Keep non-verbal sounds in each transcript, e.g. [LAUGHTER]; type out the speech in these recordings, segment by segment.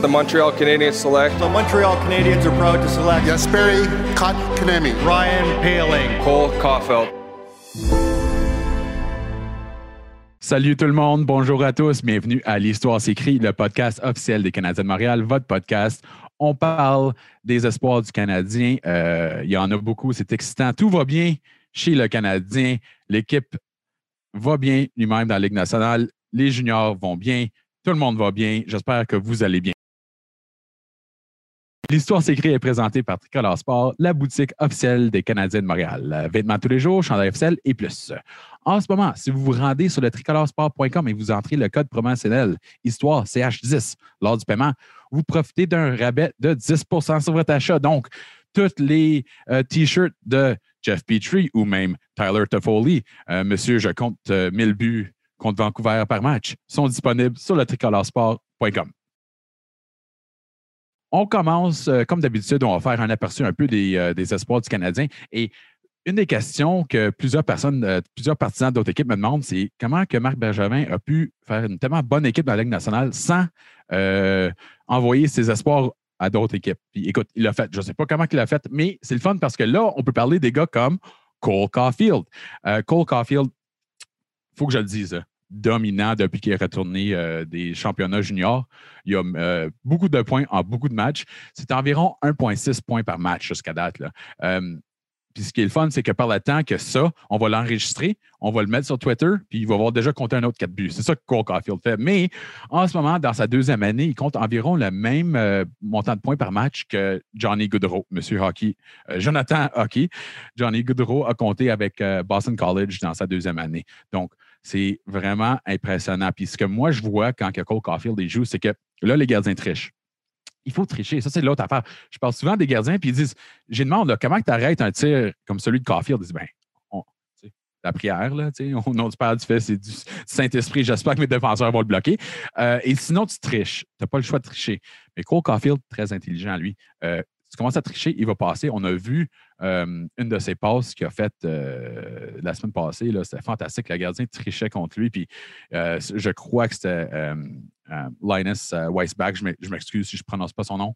The Montreal Canadiens select The Montreal Canadiens are proud to select Jesperi Kotkaniemi. Ryan Paling. Cole Caulfield. Salut tout le monde, bonjour à tous, bienvenue à l'Histoire s'écrit, le podcast officiel des Canadiens de Montréal, votre podcast. On parle des espoirs du Canadien. Euh, il y en a beaucoup, c'est excitant. Tout va bien chez le Canadien. L'équipe va bien lui-même dans la Ligue nationale. Les juniors vont bien. Tout le monde va bien. J'espère que vous allez bien. L'histoire s'écrit est présentée par Tricolore Sport, la boutique officielle des Canadiens de Montréal. Vêtements tous les jours, chandail officiel et plus. En ce moment, si vous vous rendez sur le tricoloresport.com et vous entrez le code promotionnel Histoire CH10 lors du paiement, vous profitez d'un rabais de 10% sur votre achat. Donc, tous les euh, T-shirts de Jeff Petrie ou même Tyler Toffoli, euh, Monsieur, je compte euh, 1000 buts contre Vancouver par match, sont disponibles sur le tricoloresport.com. On commence, euh, comme d'habitude, on va faire un aperçu un peu des, euh, des espoirs du Canadien. Et une des questions que plusieurs personnes, euh, plusieurs partisans d'autres équipes me demandent, c'est comment que Marc Bergevin a pu faire une tellement bonne équipe dans la Ligue nationale sans envoyer ses espoirs à d'autres équipes. Puis écoute, il l'a fait. Je ne sais pas comment il l'a fait, mais c'est le fun parce que là, on peut parler des gars comme Cole Caulfield. Cole Caulfield, il faut que je le dise, dominant depuis qu'il est retourné euh, des championnats juniors. Il a euh, beaucoup de points en beaucoup de matchs. C'est environ 1,6 points par match jusqu'à date. Euh, puis ce qui est le fun, c'est que par le temps que ça, on va l'enregistrer, on va le mettre sur Twitter, puis il va avoir déjà compté un autre 4 buts. C'est ça que Cole Caulfield fait. Mais en ce moment, dans sa deuxième année, il compte environ le même montant de points par match que Johnny Goodrow, Monsieur Hockey. Jonathan Hockey. Johnny Goodrow a compté avec Boston College dans sa deuxième année. Donc, c'est vraiment impressionnant. Puis ce que moi, je vois quand Cole Caulfield joue, c'est que là, les gardiens trichent il faut tricher. Ça, c'est l'autre affaire. Je parle souvent des gardiens, puis ils disent J'ai demandé comment tu arrêtes un tir comme celui de Caulfield? Ils disent Ben, on- la prière, là, tu sais, au nom du Fils et du Saint-Esprit, j'espère que mes défenseurs vont le bloquer. Euh, et sinon, tu triches. Tu n'as pas le choix de tricher. Mais Cole Caulfield, très intelligent, lui. Euh, tu commences à tricher, il va passer. On a vu euh, une de ses passes qu'il a faite euh, la semaine passée. C'était fantastique. Le gardien trichait contre lui. Puis euh, je crois que c'était Linus Weisbach. Je m'ex- je m'excuse si je ne prononce pas son nom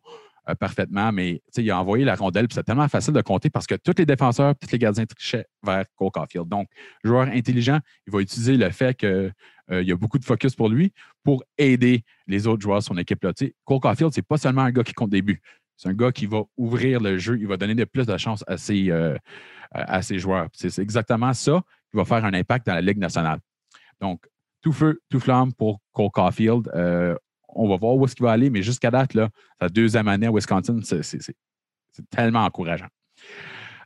parfaitement, mais il a envoyé la rondelle. C'est tellement facile de compter parce que tous les défenseurs, tous les gardiens trichaient vers Cole Caulfield. Donc, joueur intelligent, il va utiliser le fait qu'il y a beaucoup de focus pour lui pour aider les autres joueurs de son équipe. Là. Cole Caulfield, c'est pas seulement un gars qui compte des buts. C'est un gars qui va ouvrir le jeu, il va donner de plus de chance à ses, euh, à ses joueurs. C'est exactement ça qui va faire un impact dans la Ligue nationale. Donc, tout feu, tout flamme pour Cole Caulfield. Euh, on va voir où est-ce qu'il va aller, mais jusqu'à date, là, sa deuxième année à Wisconsin, c'est- tellement encourageant.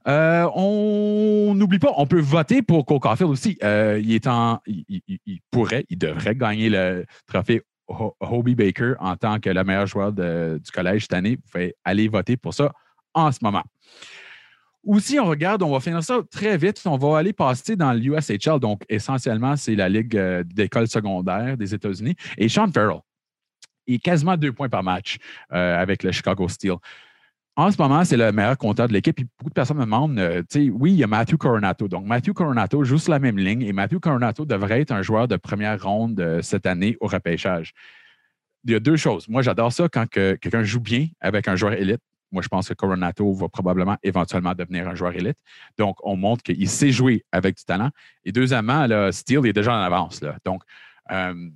Euh, on n'oublie pas, on peut voter pour Cole Caulfield aussi. Il, est en, il, pourrait, il devrait gagner le trophée Hobie Baker en tant que le meilleur joueur du collège cette année. Vous pouvez aller voter pour ça en ce moment. Aussi, on regarde, on va finir ça très vite. On va aller passer dans l'USHL. Donc, essentiellement, c'est la Ligue euh, d'école secondaire des États-Unis. Et Sean Farrell, est quasiment deux points par match euh, avec le Chicago Steel. En ce moment, c'est le meilleur compteur de l'équipe. Puis Beaucoup de personnes me demandent, euh, tu sais, oui, il y a Matthew Coronato. Donc, Matthew Coronato joue sur la même ligne et Matthew Coronato devrait être un joueur de première ronde euh, cette année au repêchage. Il y a deux choses. Moi, j'adore ça quand que quelqu'un joue bien avec un joueur élite. Moi, je pense que Coronato va probablement éventuellement devenir un joueur élite. Donc, on montre qu'il sait jouer avec du talent. Et deuxièmement, là, Steele est déjà en avance. Donc, euh,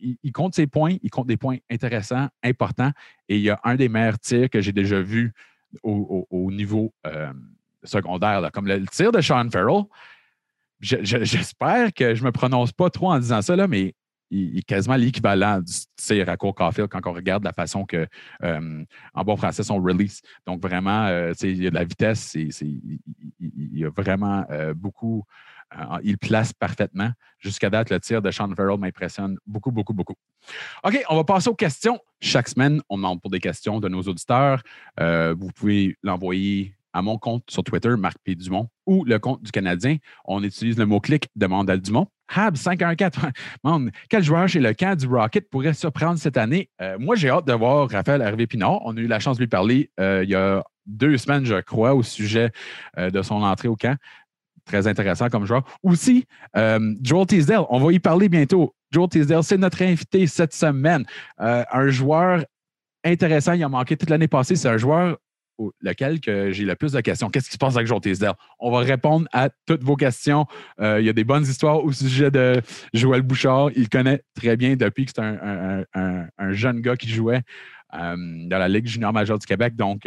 il, compte ses points, il compte des points intéressants, importants. Et il y a un des meilleurs tirs que j'ai déjà vu au, au- au niveau euh, secondaire, comme le, tir de Sean Farrell. Je- je- J'espère que je ne me prononce pas trop en disant ça, là, mais il, est quasiment l'équivalent du tir à Cole Caulfield quand on regarde la façon que, euh, en bon français, son release. Donc, vraiment, euh, il y a de la vitesse, il, y a vraiment beaucoup. Il place parfaitement. Jusqu'à date, le tir de Sean Farrell m'impressionne beaucoup, beaucoup, beaucoup. OK, on va passer aux questions. Chaque semaine, on demande pour des questions de nos auditeurs. Euh, vous pouvez l'envoyer à mon compte sur Twitter, Marc P. Dumont, ou le compte du Canadien. On utilise le mot-clic Demande à Dumont. Hab 514. [LAUGHS] Man, quel joueur chez le camp du Rocket pourrait surprendre cette année? Euh, moi, j'ai hâte de voir Raphaël Hervé-Pinard. On a eu la chance de lui parler euh, il y a deux semaines, je crois, au sujet de son entrée au camp. Très intéressant comme joueur. Aussi, euh, Joel Teasdale, on va y parler bientôt. Joel Teasdale, c'est notre invité cette semaine. Euh, un joueur intéressant. Il a manqué toute l'année passée. C'est un joueur lequel que j'ai le plus de questions. Qu'est-ce qui se passe avec Joe Tisdale? On va répondre à toutes vos questions. Euh, il y a des bonnes histoires au sujet de Joël Bouchard. Il connaît très bien depuis que c'est un, un- un- un jeune gars qui jouait dans la Ligue junior majeure du Québec. Donc,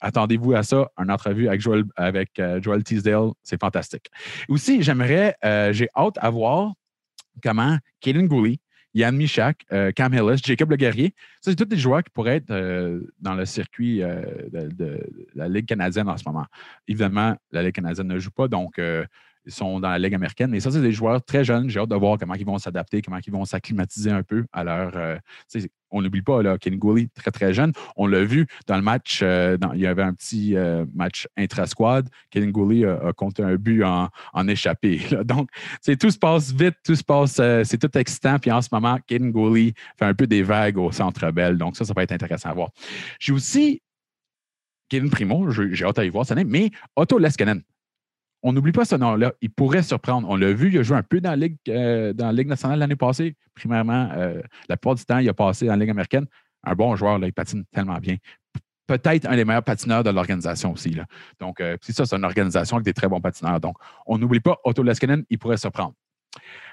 attendez-vous à ça, une entrevue avec Joel, avec, euh, Joel Teasdale. C'est fantastique. Aussi, j'aimerais, euh, j'ai hâte à voir comment Kaden Gooley, Yann Michak, euh, Cam Hillis, Jacob Le Guerrier, ça, c'est tous des joueurs qui pourraient être dans le circuit de, la Ligue canadienne en ce moment. Évidemment, la Ligue canadienne ne joue pas, donc ils sont dans la Ligue américaine. Mais ça, c'est des joueurs très jeunes. J'ai hâte de voir comment ils vont s'adapter, comment ils vont s'acclimatiser un peu à leur. On n'oublie pas, là, Ken Gooley, très, très jeune. On l'a vu dans le match, euh, il y avait un petit euh, match intra-squad. Ken Gooley a, compté un but en, en échappé. [LAUGHS] Donc, tout se passe vite, tout se passe, euh, c'est tout excitant. Puis en ce moment, Kaden Gooley fait un peu des vagues au centre belle. Donc, ça, ça va être intéressant à voir. J'ai aussi Kevin Primo, j'ai hâte à y voir cette année, mais Otto Leskinen. On n'oublie pas ce nom-là. Il pourrait surprendre. On l'a vu, il a joué un peu dans la Ligue, euh, nationale l'année passée. Primairement, euh, la plupart du temps, il a passé dans Ligue américaine. Un bon joueur, là, il patine tellement bien. Peut-être un des meilleurs patineurs de l'organisation aussi. Donc, euh, puis ça, c'est une organisation avec des très bons patineurs. Donc, on n'oublie pas Otto Leskinen, il pourrait surprendre.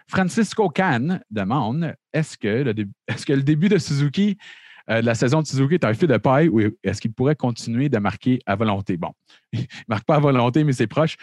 Francisco Kahn demande est-ce que, le [LAUGHS] est-ce que le début de Suzuki, de la saison de Suzuki, est un feu de paille ou est-ce qu'il pourrait continuer de marquer à volonté? Bon, [LAUGHS] il ne marque pas à volonté, mais c'est proche.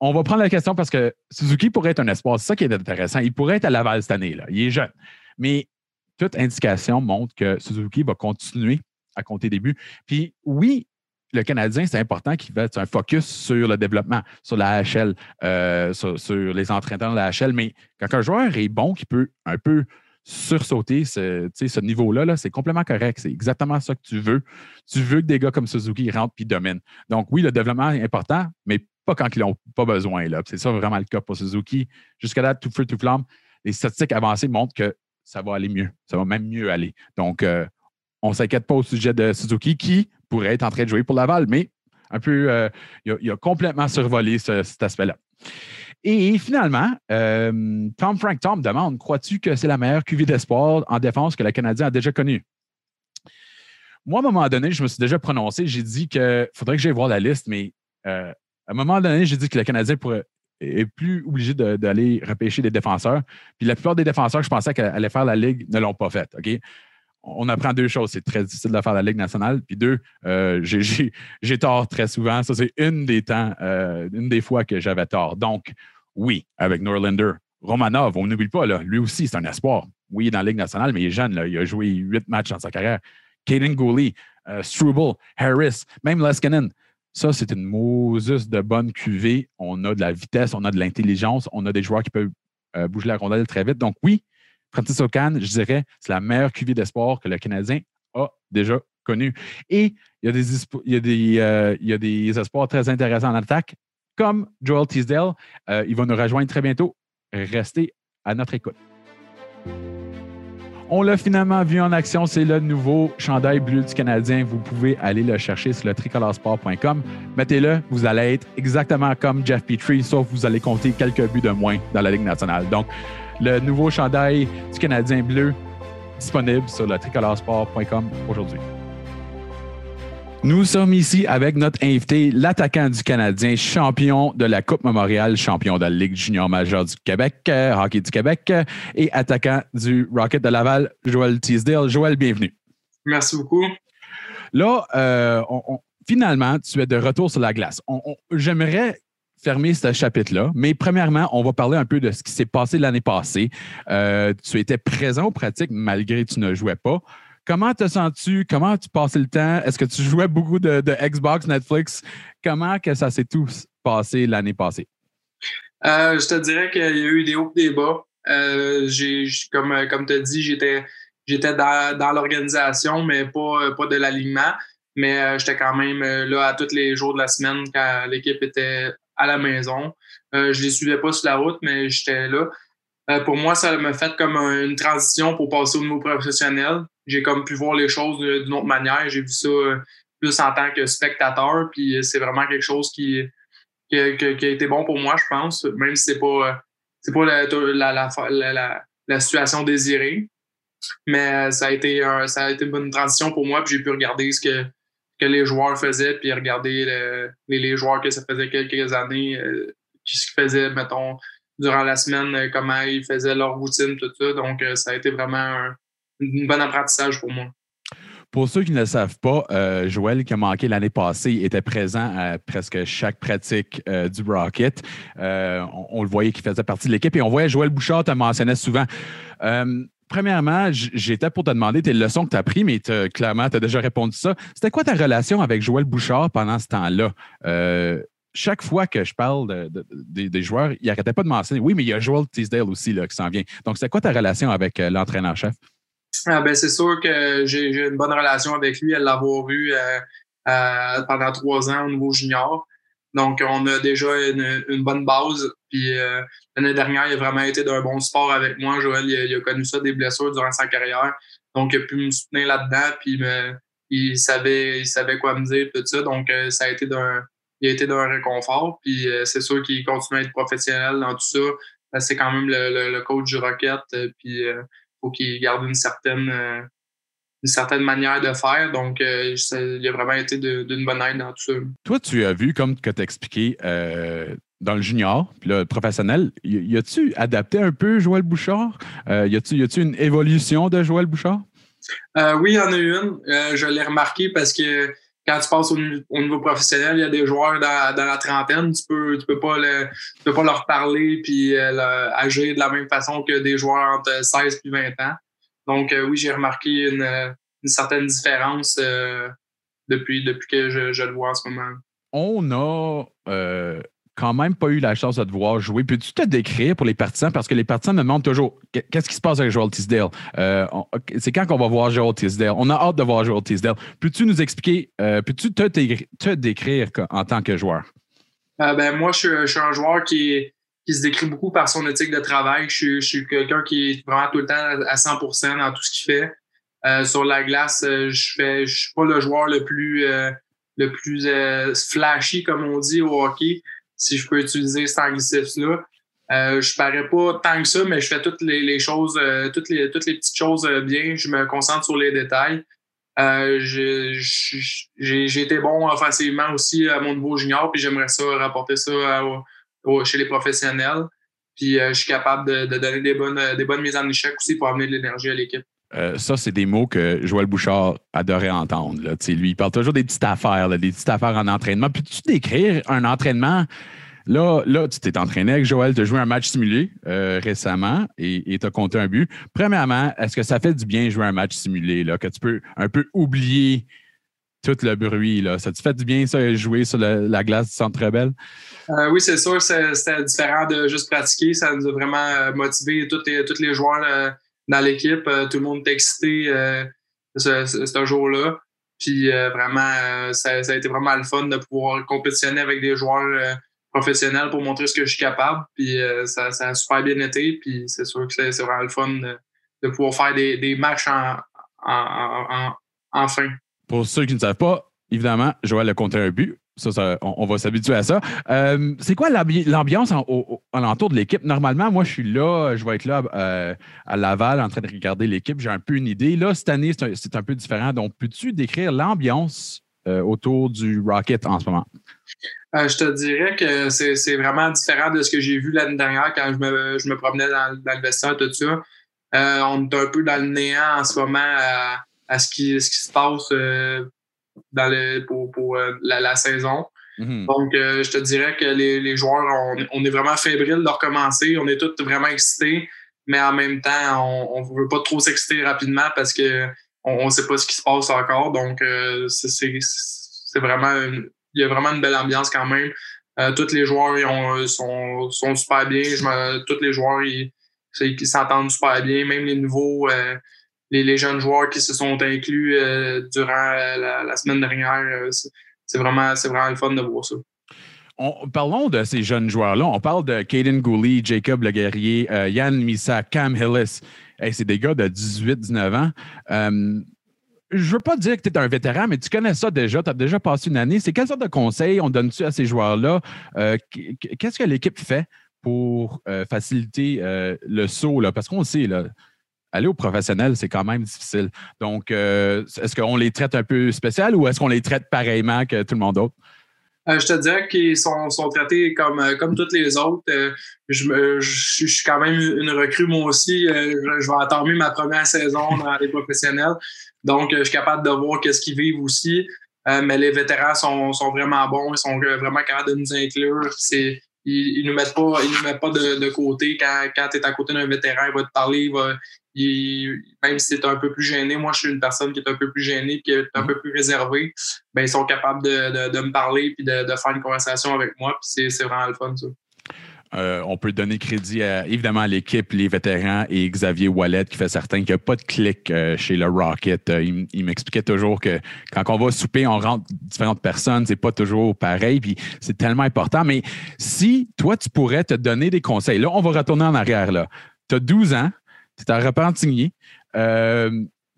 On va prendre la question parce que Suzuki pourrait être un espoir. C'est ça qui est intéressant. Il pourrait être à Laval cette année. Là. Il est jeune. Mais toute indication montre que Suzuki va continuer à compter des buts. Puis oui, le Canadien, c'est important qu'il fasse un focus sur le développement, sur la AHL, euh, sur, les entraîneurs de la AHL. Mais quand un joueur est bon, qui peut un peu sursauter ce, ce niveau-là, -là, c'est complètement correct. C'est exactement ça que tu veux. Tu veux que des gars comme Suzuki rentrent et dominent. Donc oui, le développement est important, mais quand ils n'ont pas besoin. là. C'est ça vraiment le cas pour Suzuki. Jusqu'à date, tout feu, tout flamme, les statistiques avancées montrent que ça va aller mieux. Ça va même mieux aller. Donc, euh, on ne s'inquiète pas au sujet de Suzuki qui pourrait être en train de jouer pour Laval, mais un peu, euh, il, a, complètement survolé ce- cet aspect-là. Et finalement, euh, Tom Frank Tom demande Crois-tu que c'est la meilleure QV d'espoir en défense que le Canadien a déjà connue? Moi, à un moment donné, je me suis déjà prononcé. J'ai dit qu'il faudrait que j'aille voir la liste, mais à un moment donné, j'ai dit que le Canadien pourrait, est plus obligé d'aller repêcher des défenseurs. Puis la plupart des défenseurs que je pensais qu'elle allait faire la Ligue ne l'ont pas fait. On apprend deux choses. C'est très difficile de faire la Ligue nationale. Puis deux, euh, [LAUGHS] j'ai- tort très souvent. Ça, c'est une des temps, euh, une des fois que j'avais tort. Donc, oui, avec Norlander. Romanov, on n'oublie pas, là, lui aussi, c'est un espoir. Oui, il est dans la Ligue nationale, mais il est jeune. Il a joué huit matchs dans sa carrière. Caden Gooley, euh, Struble, Harris, même Leskinen. Ça, c'est une Moses de bonne cuvée. On a de la vitesse, on a de l'intelligence, on a des joueurs qui peuvent euh, bouger la rondelle très vite. Donc, oui, Francis O'Can, je dirais, c'est la meilleure cuvée d'espoir que le Canadien a déjà connue. Et il y a des, il y a des, euh, il y a des espoirs très intéressants en attaque, comme Joel Teasdale. Euh, il va nous rejoindre très bientôt. Restez à notre écoute. On l'a finalement vu en action, c'est le nouveau chandail bleu du Canadien. Vous pouvez aller le chercher sur le tricolorsport.com. Mettez-le, vous allez être exactement comme Jeff Petrie, sauf vous allez compter quelques buts de moins dans la Ligue nationale. Donc, le nouveau chandail du Canadien bleu disponible sur le tricolorsport.com aujourd'hui. Nous sommes ici avec notre invité, l'attaquant du Canadien, champion de la Coupe Memorial, champion de la Ligue junior majeure du Québec, euh, hockey du Québec, euh, et attaquant du Rocket de Laval, Joël Teasdale. Joël, bienvenue. Merci beaucoup. Là, euh, on- on- finalement, tu es de retour sur la glace. On- J'aimerais fermer ce chapitre-là, mais premièrement, on va parler un peu de ce qui s'est passé l'année passée. Tu étais présent aux pratiques malgré que tu ne jouais pas. Comment te sens-tu? Comment tu passais le temps? Est-ce que tu jouais beaucoup de, Xbox, Netflix? Comment que ça s'est tout passé l'année passée? Euh, je te dirais qu'il y a eu des hauts et des bas. Euh, j'ai, j- comme comme tu as dit, j'étais, dans, dans l'organisation, mais pas, pas de l'alignement. Mais euh, j'étais quand même euh, là à tous les jours de la semaine quand l'équipe était à la maison. Euh, je les suivais pas sur la route, mais j'étais là. Euh, pour moi, ça m'a fait comme un- une transition pour passer au niveau professionnel. J'ai comme pu voir les choses d'une autre manière. J'ai vu ça euh, plus en tant que spectateur. Puis euh, c'est vraiment quelque chose qui, qui, a- été bon pour moi, je pense, même si c'est pas, euh, c'est pas la, la, la, situation désirée. Mais ça a été ça a été une bonne transition pour moi. Puis j'ai pu regarder ce que, que les joueurs faisaient, puis regarder les, les, joueurs que ça faisait quelques années, euh, ce qu'ils faisaient, mettons, durant la semaine, comment ils faisaient leur routine, tout ça. Donc, ça a été vraiment un, un bon apprentissage pour moi. Pour ceux qui ne le savent pas, euh, Joël, qui a manqué l'année passée, était présent à presque chaque pratique euh, du Rocket. Euh, on, le voyait qu'il faisait partie de l'équipe et on voyait Joël Bouchard te mentionnait souvent. premièrement, j'étais pour te demander tes leçons que tu as prises, mais clairement, tu as déjà répondu ça. C'était quoi ta relation avec Joël Bouchard pendant ce temps-là? chaque fois que je parle des joueurs, il n'arrêtait pas de mentionner oui, mais il y a Joel Teasdale aussi là, qui s'en vient. Donc, c'est quoi ta relation avec l'entraîneur-chef? Ah, ben, c'est sûr que j'ai une bonne relation avec lui, à l'avoir eu euh, euh, pendant trois ans au niveau junior. Donc, on a déjà une, bonne base. Puis euh, l'année dernière, il a vraiment été d'un bon sport avec moi. Joël, il a, connu ça des blessures durant sa carrière. Donc, il a pu me soutenir là-dedans. Puis il savait, il savait quoi me dire, tout ça. Donc, ça a été d'un, il a été d'un réconfort. Puis c'est sûr qu'il continue à être professionnel dans tout ça. C'est quand même le, coach du Rocket. Puis faut qu'il garde une certaine, euh, une certaine manière de faire. Donc, euh, il a vraiment été d'une bonne aide dans tout ça. Toi, tu as vu, comme tu as expliqué, euh, dans le junior, puis le professionnel, y a-tu adapté un peu Joël Bouchard? y a-tu une évolution de Joël Bouchard? oui, il y en a une. je l'ai remarqué parce que quand tu passes au, niveau professionnel, il y a des joueurs dans, la trentaine, tu peux, tu peux pas peux pas leur parler puis euh, agir de la même façon que des joueurs entre 16 et 20 ans. Donc euh, oui, j'ai remarqué une, certaine différence euh, depuis, depuis que je, je, le vois en ce moment. On a quand même pas eu la chance de te voir jouer. Peux-tu te décrire pour les partisans? Parce que les partisans me demandent toujours qu'est-ce qui se passe avec Joel Tisdale? Euh, c'est quand qu'on va voir Joel Tisdale? On a hâte de voir Joel Tisdale. Peux-tu nous expliquer, euh, peux-tu te, décrire en tant que joueur? Euh, ben, moi, je, suis un joueur qui, se décrit beaucoup par son éthique de travail. Je, suis quelqu'un qui est vraiment tout le temps à 100% dans tout ce qu'il fait. sur la glace, je ne je suis pas le joueur le plus, le plus flashy, comme on dit au hockey si je peux utiliser cet anglicisme-là. Euh, je parais pas tant que ça, mais je fais toutes les, choses, euh, toutes, les, toutes les petites choses euh, bien. Je me concentre sur les détails. Euh, j'ai été bon offensivement aussi à mon niveau junior, puis j'aimerais ça rapporter ça chez les professionnels. Puis je suis capable de, donner des bonnes, des bonnes mises en échec aussi pour amener de l'énergie à l'équipe. Ça, c'est des mots que Joël Bouchard adorait entendre. Lui, il parle toujours des petites affaires, des petites affaires en entraînement. Peux-tu décrire un entraînement Là, là tu t'es entraîné avec Joël, tu as joué un match simulé euh, récemment et tu as compté un but. Premièrement, est-ce que ça fait du bien jouer un match simulé, là, que tu peux un peu oublier tout le bruit? Là? Ça te fait du bien, ça, jouer sur la glace du Centre Rebelle? Euh, oui, c'est sûr, c'était différent de juste pratiquer. Ça nous a vraiment euh, motivé tous les, tous les joueurs dans l'équipe. tout le monde était excité ce, jour-là. Puis vraiment, ça, ça, a été vraiment le fun de pouvoir compétitionner avec des joueurs professionnel pour montrer ce que je suis capable. Puis euh, ça, a super bien été. Puis c'est sûr que c'est vraiment le fun de, pouvoir faire des, des matchs en, en, fin. Pour ceux qui ne savent pas, évidemment, Joël a compté un but. On, va s'habituer à ça. Euh, c'est quoi l'ambiance alentour de l'équipe? Normalement, moi, je suis là, je vais être là euh, à Laval en train de regarder l'équipe. J'ai un peu une idée. Là, cette année, c'est un, peu différent. Donc, peux-tu décrire l'ambiance autour du Rocket en ce moment? Euh, je te dirais que c'est vraiment différent de ce que j'ai vu l'année dernière quand je me, promenais dans, dans, le vestiaire, tout ça. Euh, on est un peu dans le néant en ce moment à, ce, qui, se passe euh, dans le, pour, pour la, la, saison. Mm-hmm. Donc, je te dirais que les, les joueurs, on, on, est vraiment fébriles de recommencer. On est tous vraiment excités, mais en même temps, on ne veut pas trop s'exciter rapidement parce que on ne sait pas ce qui se passe encore. Donc, c'est vraiment il y a vraiment une belle ambiance quand même. Euh, tous les joueurs ils sont, sont, super bien. Je tous les joueurs ils, s'entendent super bien. Même les nouveaux, euh, les, jeunes joueurs qui se sont inclus euh, durant la, semaine dernière, c'est vraiment, vraiment le fun de voir ça. parlons de ces jeunes joueurs-là. On parle de Caden Gooley, Jacob Le Guerrier, Yann Missa, Cam Hillis. c'est des gars de 18-19 ans je veux pas dire que tu es un vétéran, mais tu connais ça déjà, tu as déjà passé une année. C'est quelle sorte de conseils on donne-tu à ces joueurs-là? Euh, qu'est-ce que l'équipe fait pour euh, faciliter euh, le saut? Là? Parce qu'on sait, là, aller au professionnel, c'est quand même difficile. Donc, euh, est-ce qu'on les traite un peu spécial ou est-ce qu'on les traite pareillement que tout le monde d'autre? Euh, je te dirais qu'ils sont, sont, traités comme, euh, comme toutes les autres. je, je, suis quand même une recrue, moi aussi. je, vais attendre ma première saison dans les professionnels. Donc, je suis capable de voir qu'est-ce qu'ils vivent aussi. mais les vétérans sont, sont, vraiment bons. Ils sont vraiment capables de nous inclure. C'est, ils, ne nous mettent pas, ils nous mettent pas de, de côté. Quand, quand tu es à côté d'un vétéran, il va te parler, il va, même si c'est un peu plus gêné, moi je suis une personne qui est un peu plus gênée, qui est un peu plus réservée, ben, ils sont capables de, de, me parler puis de, de, faire une conversation avec moi. Puis c'est vraiment le fun, ça. Euh, on peut donner crédit à, évidemment à l'équipe, les vétérans et Xavier Wallet qui fait certain qu'il n'y a pas de clic euh, chez le Rocket. Euh, il, m'expliquait toujours que quand on va souper, on rentre différentes personnes, c'est pas toujours pareil, puis c'est tellement important. Mais si toi, tu pourrais te donner des conseils, là, on va retourner en arrière. là. Tu as 12 ans, tu es à Repentigny.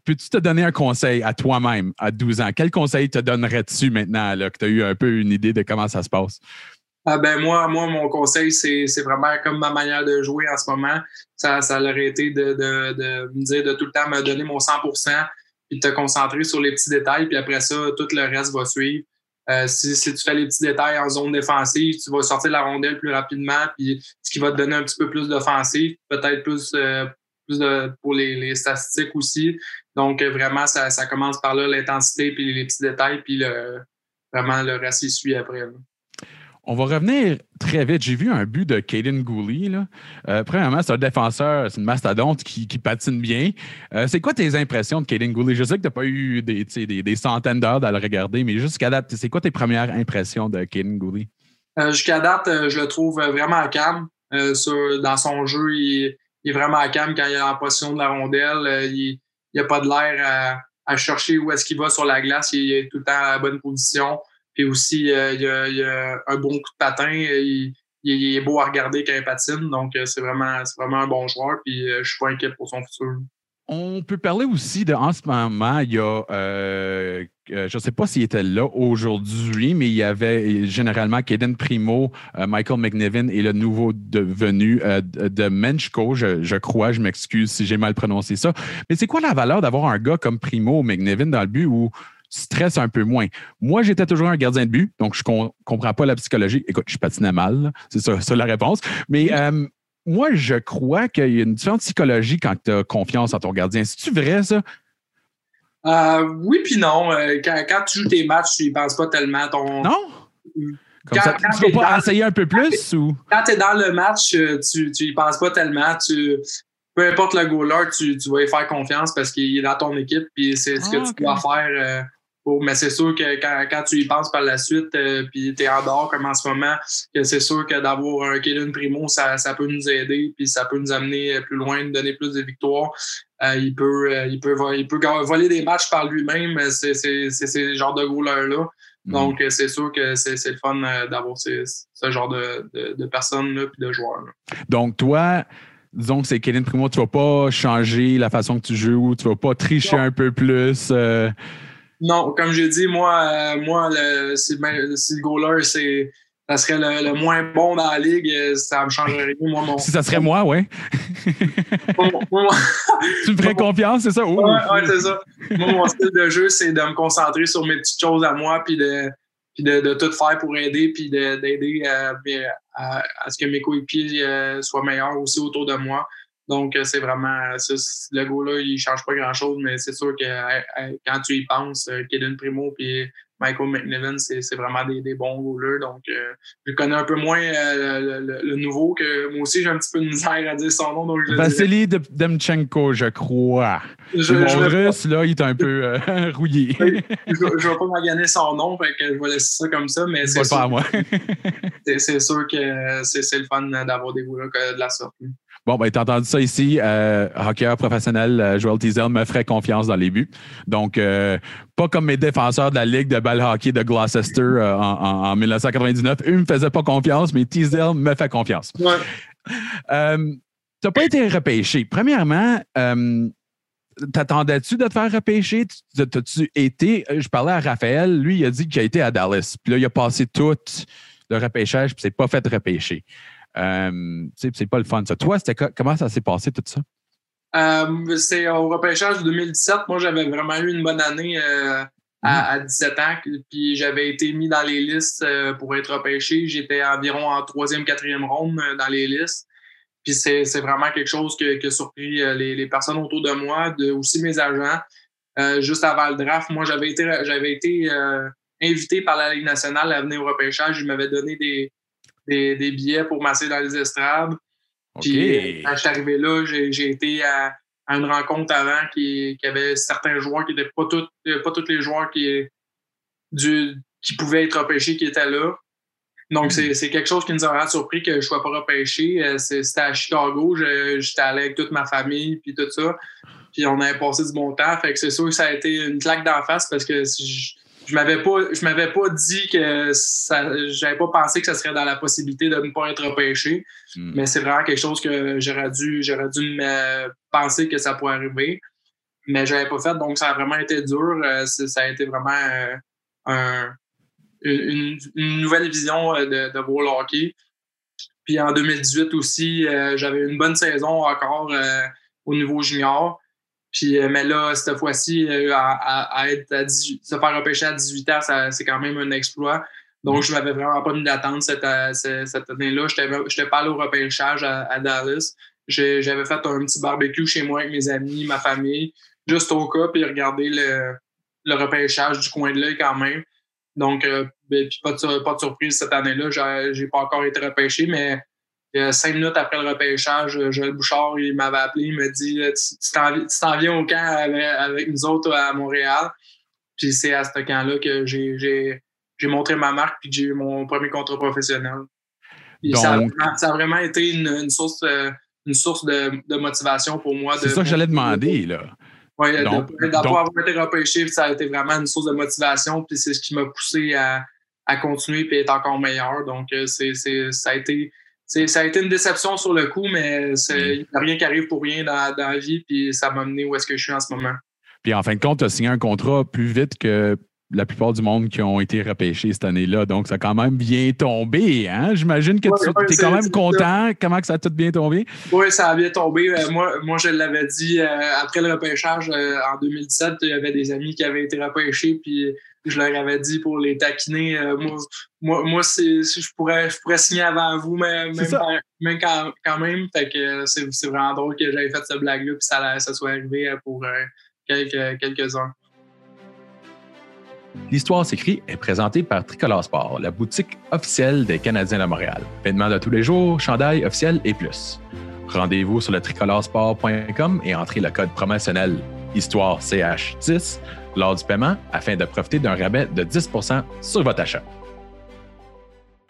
Peux-tu te donner un conseil à toi-même à 12 ans? Quel conseil te donnerais-tu maintenant que tu as eu un peu une idée de comment ça se passe? Ah ben moi, moi, mon conseil, c'est, vraiment comme ma manière de jouer en ce moment. Ça, ça aurait été de, de, de me dire de tout le temps me donner mon 100% puis de te concentrer sur les petits détails, puis après ça, tout le reste va suivre. Euh, si, si, tu fais les petits détails en zone défensive, tu vas sortir la rondelle plus rapidement, puis ce qui va te donner un petit peu plus d'offensive, peut-être plus, euh, plus de, pour les, les, statistiques aussi. Donc, vraiment, ça, ça commence par là, l'intensité, puis les petits détails, puis le, vraiment le reste, il suit après. On va revenir très vite. J'ai vu un but de Caden Gooley. Là. Euh, premièrement, c'est un défenseur, c'est une mastodonte qui, patine bien. Euh, c'est quoi tes impressions de Caden Gooley? Je sais que tu n'as pas eu des, des, centaines d'heures à le regarder, mais jusqu'à date, c'est quoi tes premières impressions de Caden Gooley? Euh, jusqu'à date, je le trouve vraiment calme. dans son jeu, il, est vraiment calme quand il est en position de la rondelle. il n'a pas de l'air à, chercher où est-ce qu'il va sur la glace. Il est tout le temps à la bonne position. Puis aussi, euh, il, y a, un bon coup de patin. Il, est beau à regarder quand il patine. Donc, euh, c'est vraiment, vraiment un bon joueur. Puis, euh, je suis pas inquiet pour son futur. On peut parler aussi de, en ce moment, il y a, je ne sais pas s'il était là aujourd'hui, mais il y avait généralement Kaden Primo, Michael McNevin et le nouveau devenu de Menchko, je, je, crois, je m'excuse si j'ai mal prononcé ça. Mais c'est quoi la valeur d'avoir un gars comme Primo ou McNevin dans le but où stresse un peu moins? Moi, j'étais toujours un gardien de but, donc je ne comprends pas la psychologie. Écoute, je patinais mal, c'est ça, la réponse. Mais euh, moi, je crois qu'il y a une différente psychologie quand tu as confiance en ton gardien. C'est-tu vrai, ça? Euh, oui, puis non. Euh, quand, tu joues tes matchs, tu n'y penses pas tellement. Ton... Non? tu ne pas essayer un peu plus? ou? Quand tu es dans le match, tu n'y penses pas tellement. Tu, peu importe le goaler, tu, tu vas y faire confiance parce qu'il est dans ton équipe puis c'est ce que ah, tu dois faire mais c'est sûr que quand, quand, tu y penses par la suite, euh, puis tu es en dehors comme en ce moment, que c'est sûr que d'avoir un Kaden Primo, ça, ça, peut nous aider, puis ça peut nous amener plus loin, nous donner plus de victoires. Euh, il, peut, euh, il, peut, il peut voler des matchs par lui-même, c'est ce genre de goaler-là. Mm. Donc, c'est sûr que c'est le fun d'avoir ce, ce, genre de, de, de personnes-là puis de joueurs-là. Donc, toi, disons que c'est Kaden Primo, tu vas pas changer la façon que tu joues, tu vas pas tricher un peu plus. Non, comme j'ai dit, moi, euh, moi le, si, le goaler, c'est ça serait le, moins bon dans la ligue, euh, ça me changerait rien. Moi, mon... Si ça serait moi, oui. tu me ferais confiance, c'est ça? Oui, ouais, c'est ça. Moi, mon style de jeu, c'est de me concentrer sur mes petites choses à moi, puis de, puis de, de tout faire pour aider, puis d'aider à, à, à, ce que mes coéquipiers euh, soient meilleurs aussi autour de moi. Donc, euh, c'est vraiment. le go-là, il ne change pas grand-chose, mais c'est sûr que quand tu y penses, euh, Kaden Primo et Michael McNevin, c'est vraiment des, bons goalers. Donc, euh, je connais un peu moins le, nouveau que moi aussi, j'ai un petit peu de misère à dire son nom. Donc Vassili Demchenko, je crois. Je, mon russe, là, il est un peu [LAUGHS] rouillé. je ne vais pas m'en son nom, fait que je vais laisser ça comme ça, mais c'est sûr, c'est sûr que c'est le fun d'avoir des goalers de la sorte. Bon, ben, t'as entendu ça ici. Euh, hockeyeur professionnel, euh, Joel Teasel me ferait confiance dans les buts. Donc, euh, pas comme mes défenseurs de la Ligue de balle hockey de Gloucester euh, en, en, 1999. Eux me faisaient pas confiance, mais Teasel me fait confiance. Ouais. t'as pas été repêché. Premièrement, T'attendais-tu de te faire repêcher? T'as-tu été? Je parlais à Raphaël, lui, il a dit qu'il a été à Dallas. Puis là, il a passé tout le repêchage, puis c'est pas fait repêcher. Euh, c'est pas le fun, ça. Toi, comment ça s'est passé, tout ça? Euh, c'est au repêchage de 2017. Moi, j'avais vraiment eu une bonne année euh, à, 17 ans. Puis j'avais été mis dans les listes euh, pour être repêché. J'étais environ en troisième, quatrième ronde dans les listes. Puis c'est vraiment quelque chose qui a surpris les, les, personnes autour de moi, de, aussi mes agents. juste avant le draft, moi, j'avais été, j'avais été invité par la Ligue nationale à venir au repêchage. Ils m'avaient donné des, des, des, billets pour masser dans les estrades. Puis quand je suis arrivé là, j'ai été à, une rencontre avant qui, qui, avait certains joueurs qui n'étaient pas tous pas tous les joueurs qui, du, qui pouvaient être repêchés qui étaient là. Donc, hmm. c'est quelque chose qui nous a surpris que je ne sois pas repêché. Euh, c'était à Chicago. J'étais allé avec toute ma famille puis tout ça. Puis on avait passé du bon temps. Fait que c'est sûr que ça a été une claque d'en face parce que je, je m'avais pas je m'avais pas dit que ça j'avais pas pensé que ça serait dans la possibilité de ne pas être repêché. Hmm. mais c'est vraiment quelque chose que j'aurais dû j'aurais dû me penser que ça pourrait arriver. Mais j'avais pas fait donc ça a vraiment été dur. Euh, ça a été vraiment euh, une, nouvelle vision euh, de, de voir le hockey. Puis en 2018 aussi j'avais une bonne saison encore au niveau junior puis, euh, mais là, cette fois-ci, euh, à, être à se faire repêcher à 18 ans, c'est quand même un exploit. Donc, je m'avais vraiment pas mis d'attente cette, euh, cette année-là. Je n'étais pas allé au repêchage à, Dallas. J'avais fait un petit barbecue chez moi avec mes amis, ma famille, juste au cas, puis regarder le, le repêchage du coin de l'œil quand même. Donc, ben, puis pas, de, pas de surprise cette année-là. J'ai pas encore été repêché, mais cinq minutes après le repêchage, euh, Joël Bouchard, il m'avait appelé, il m'a dit Tu t'en viens au camp avec, nous autres à Montréal. Puis c'est à ce camp-là que j'ai montré ma marque puis j'ai eu mon premier contrat professionnel. ça, a vraiment, été une, source, euh, une source de, motivation pour moi. C'est ça que j'allais demander, là. Oui, d'avoir été repêché, ça a été vraiment une source de motivation, puis c'est ce qui m'a poussé à, à continuer et être encore meilleur. Donc, euh, c'est, ça a été ça a été une déception sur le coup, mais il n'y a rien qui arrive pour rien dans, la vie, puis ça m'a amené où est-ce que je suis en ce moment. Puis en fin de compte, tu as signé un contrat plus vite que la plupart du monde qui ont été repêchés cette année-là. Donc, ça a quand même bien tombé. Hein? J'imagine que tu es quand même content. Comment que ça a tout bien tombé? Oui, ça a bien tombé. Euh, moi, moi, je l'avais dit euh, après le repêchage euh, en 2017, il y avait des amis qui avaient été repêchés, puis je leur avais dit pour les taquiner, moi, moi, je, pourrais, je pourrais signer avant vous, mais même, quand, même. Fait que c'est vraiment drôle que j'avais fait cette blague-là, puis ça, ça soit arrivé pour quelques, quelques heures. L'Histoire s'écrit est présentée par Tricolore Sport, la boutique officielle des Canadiens de Montréal. Vêtements de tous les jours, chandail officiel et plus. Rendez-vous sur le tricoloresport.com et entrez le code promotionnel Histoire CH10 lors du paiement afin de profiter d'un rabais de 10% sur votre achat.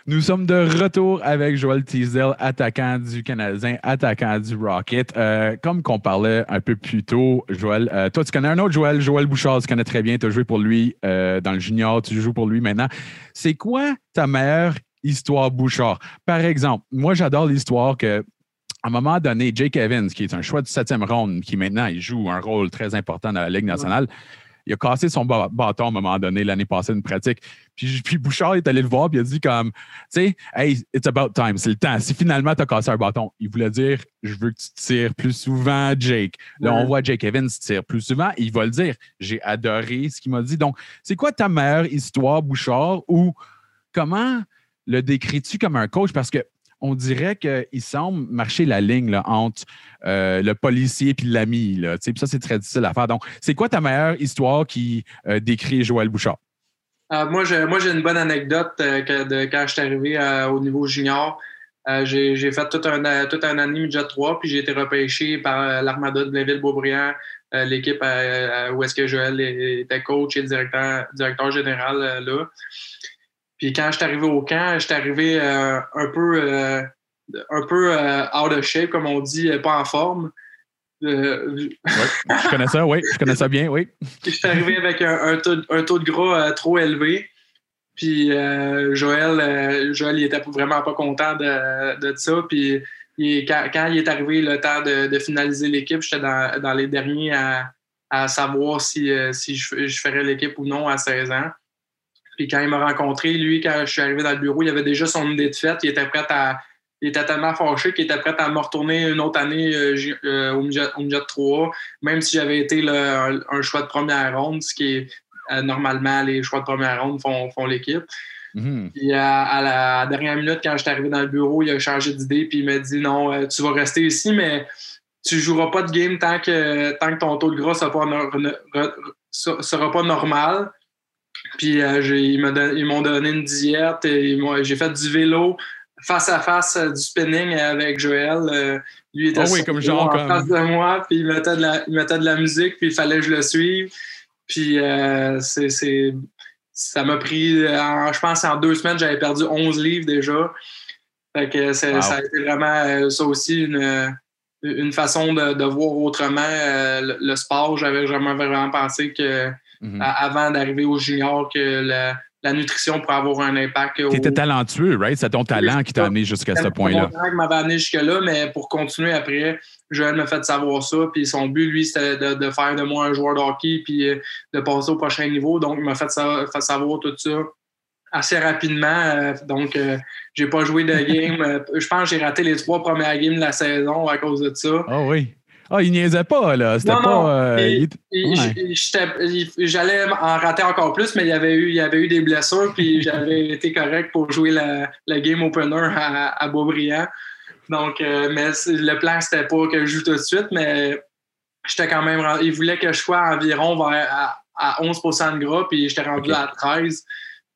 Nous sommes de retour avec Joël Teasdale, attaquant du Canadien, attaquant du Rocket. Euh, comme qu'on parlait un peu plus tôt, Joël, euh, toi, tu connais un autre Joël, Joël Bouchard, tu connais très bien, tu as joué pour lui euh, dans le junior, tu joues pour lui maintenant. C'est quoi ta meilleure histoire Bouchard? Par exemple, moi, j'adore l'histoire que à un moment donné, Jake Evans, qui est un choix du septième round, qui maintenant il joue un rôle très important dans la Ligue nationale, il a cassé son bâton à un moment donné l'année passée, une pratique. Puis, puis, Bouchard est allé le voir, puis il a dit comme, tu sais, hey, it's about time, c'est le temps. Si finalement tu as cassé un bâton, il voulait dire, je veux que tu tires plus souvent, Jake. Là, on voit Jake Evans tirer plus souvent, il va le dire. J'ai adoré ce qu'il m'a dit. Donc, c'est quoi ta meilleure histoire, Bouchard, ou comment le décris-tu comme un coach? Parce que on dirait qu'il semble marcher la ligne entre euh, le policier et l'ami. Ça, c'est très difficile à faire. Donc, c'est quoi ta meilleure histoire qui euh, décrit Joël Bouchard? Euh, moi, j'ai, une bonne anecdote de quand je suis arrivé au niveau junior. j'ai, fait tout un, tout un année midget 3, puis j'ai été repêché par l'Armada de Blainville-Beaubriand, l'équipe où est-ce que Joël était coach et directeur, directeur général là. Puis quand je suis arrivé au camp, je suis arrivé euh, un peu, euh, un peu euh, out of shape, comme on dit, pas en forme. Je connais ça, oui, je connais ça bien, oui. [LAUGHS] je suis arrivé avec un, taux, de gras trop élevé. Puis Joël, Joël, il était vraiment pas content de, ça. Puis quand, il est arrivé le temps de, finaliser l'équipe, j'étais dans, les derniers à, savoir si, si je, je ferais l'équipe ou non à 16 ans. Puis quand il m'a rencontré, lui, quand je suis arrivé dans le bureau, il avait déjà son idée de fête. Il était prêt à, il était tellement fâché qu'il était prêt à me retourner une autre année euh, au, midget, 3, même si j'avais été un, choix de première ronde, ce qui est normalement les choix de première ronde font, font l'équipe. Mm-hmm. Puis à, la dernière minute, quand j'étais arrivé dans le bureau, il a changé d'idée, puis il m'a dit non, tu vas rester ici, mais tu joueras pas de game tant que, tant que ton taux de gras ne sera pas normal. Puis euh, ils m'ont donné une diète et j'ai fait du vélo face à face euh, du spinning avec Joël. Euh, lui était oh comme genre, en face de moi, puis il mettait, de la, il mettait de la musique, puis il fallait que je le suive. Puis c'est, ça m'a pris, je pense, en deux semaines, j'avais perdu 11 livres déjà. Fait que ça a été vraiment, ça aussi, une, une façon de, voir autrement le, sport. J'avais vraiment, vraiment pensé que Mhm. avant d'arriver au junior que la, nutrition pourrait avoir un impact. Tu étais talentueux, right? C'est ton talent qui t'a amené jusqu'à ce point-là. C'est qui m'avait amené jusque-là, mais pour continuer après, Joël m'a fait savoir ça. Puis son but, lui, c'était de, faire de moi un joueur de hockey puis euh, de passer au prochain niveau. Donc, il m'a fait, savoir tout ça assez rapidement. Euh, donc, euh, j'ai pas joué de [LAUGHS] game. je pense que j'ai raté les trois premières games de la saison à cause de ça. Ah oui. Ah, il niaisait pas, là. C'était pas. Euh, j'allais en rater encore plus, mais il y avait eu, il y avait eu des blessures, puis [LAUGHS] j'avais été correct pour jouer la, game opener à, à Beaubriand. Donc, euh, mais le plan, c'était pas que je joue tout de suite, mais j'étais quand même. Il voulait que je sois environ vers à, 11% de gras, puis j'étais rendu à 13.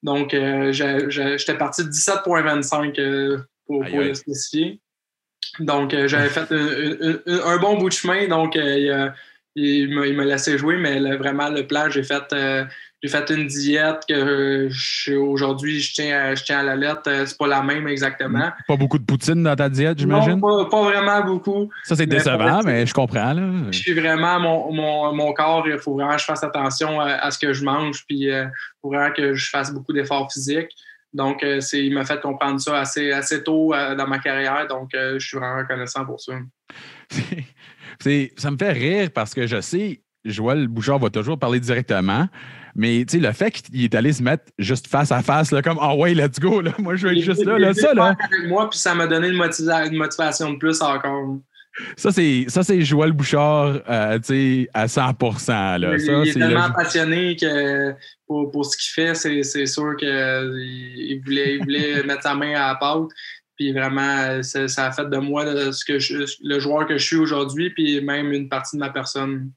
Donc, euh, j'étais parti de 17,25 pour, pour le spécifier. Donc, euh, j'avais fait un, bon bout de chemin. Donc, euh, il, m'a laissé jouer, mais vraiment, le plan, j'ai fait, euh, j'ai fait une diète que aujourd'hui, je tiens, à, je tiens à la lettre. C'est pas la même exactement. Pas beaucoup de poutine dans ta diète, j'imagine? Non, pas, vraiment beaucoup. Ça, c'est décevant, mais je comprends. Là. Je suis vraiment, mon, mon, corps, il faut vraiment que je fasse attention à, ce que je mange, puis il faut vraiment que je fasse beaucoup d'efforts physiques. Donc, euh, il m'a fait comprendre ça assez, assez tôt euh, dans ma carrière. Donc, euh, je suis vraiment reconnaissant pour ça. [LAUGHS] ça me fait rire parce que je sais, Joël Bouchard va toujours parler directement. Mais le fait qu'il est allé se mettre juste face à face, là, comme Ah oh, ouais, let's go, là, moi je vais être juste là, là, ça. Là. Avec moi, puis ça m'a donné une, motivation de plus encore. Ça, c'est Joël Bouchard à 100 là. il est tellement passionné que pour, ce qu'il fait, c'est sûr qu'il voulait, il voulait [LAUGHS] mettre sa main à la pâte. Puis vraiment, ça, a fait de moi ce que le joueur que je suis aujourd'hui, puis même une partie de ma personne.